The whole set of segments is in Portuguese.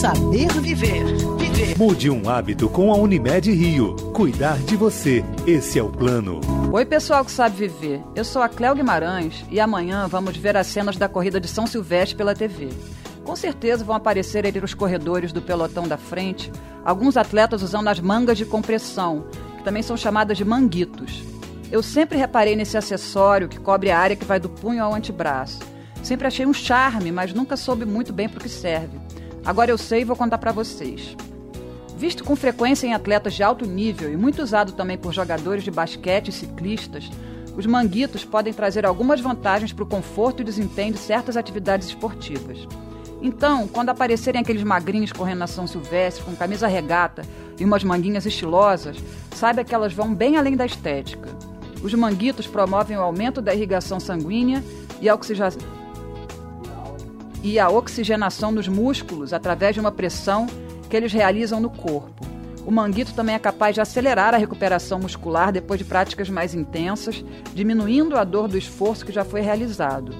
Saber viver. Viver. Mude um hábito com a Unimed Rio. Cuidar de você. Esse é o plano. Oi, pessoal que sabe viver. Eu sou a Cléo Guimarães e amanhã vamos ver as cenas da corrida de São Silvestre pela TV. Com certeza vão aparecer entre os corredores do pelotão da frente alguns atletas usando as mangas de compressão, que também são chamadas de manguitos. Eu sempre reparei nesse acessório que cobre a área que vai do punho ao antebraço. Sempre achei um charme, mas nunca soube muito bem para o que serve. Agora eu sei e vou contar para vocês. Visto com frequência em atletas de alto nível e muito usado também por jogadores de basquete e ciclistas, os manguitos podem trazer algumas vantagens para o conforto e desempenho de certas atividades esportivas. Então, quando aparecerem aqueles magrinhos correndo na São Silvestre com camisa regata e umas manguinhas estilosas, saiba que elas vão bem além da estética. Os manguitos promovem o aumento da irrigação sanguínea e a, oxigena... e a oxigenação dos músculos através de uma pressão que eles realizam no corpo. O manguito também é capaz de acelerar a recuperação muscular depois de práticas mais intensas, diminuindo a dor do esforço que já foi realizado.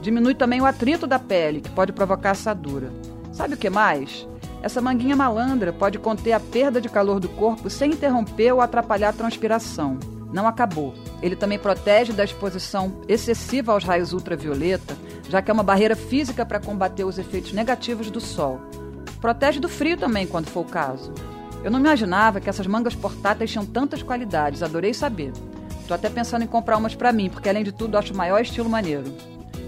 Diminui também o atrito da pele, que pode provocar assadura. Sabe o que mais? Essa manguinha malandra pode conter a perda de calor do corpo sem interromper ou atrapalhar a transpiração não acabou. Ele também protege da exposição excessiva aos raios ultravioleta, já que é uma barreira física para combater os efeitos negativos do sol. Protege do frio também, quando for o caso. Eu não imaginava que essas mangas portáteis tinham tantas qualidades, adorei saber. Tô até pensando em comprar umas para mim, porque além de tudo acho o maior estilo maneiro.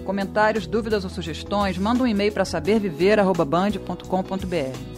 Comentários, dúvidas ou sugestões, manda um e-mail para saberviver@band.com.br.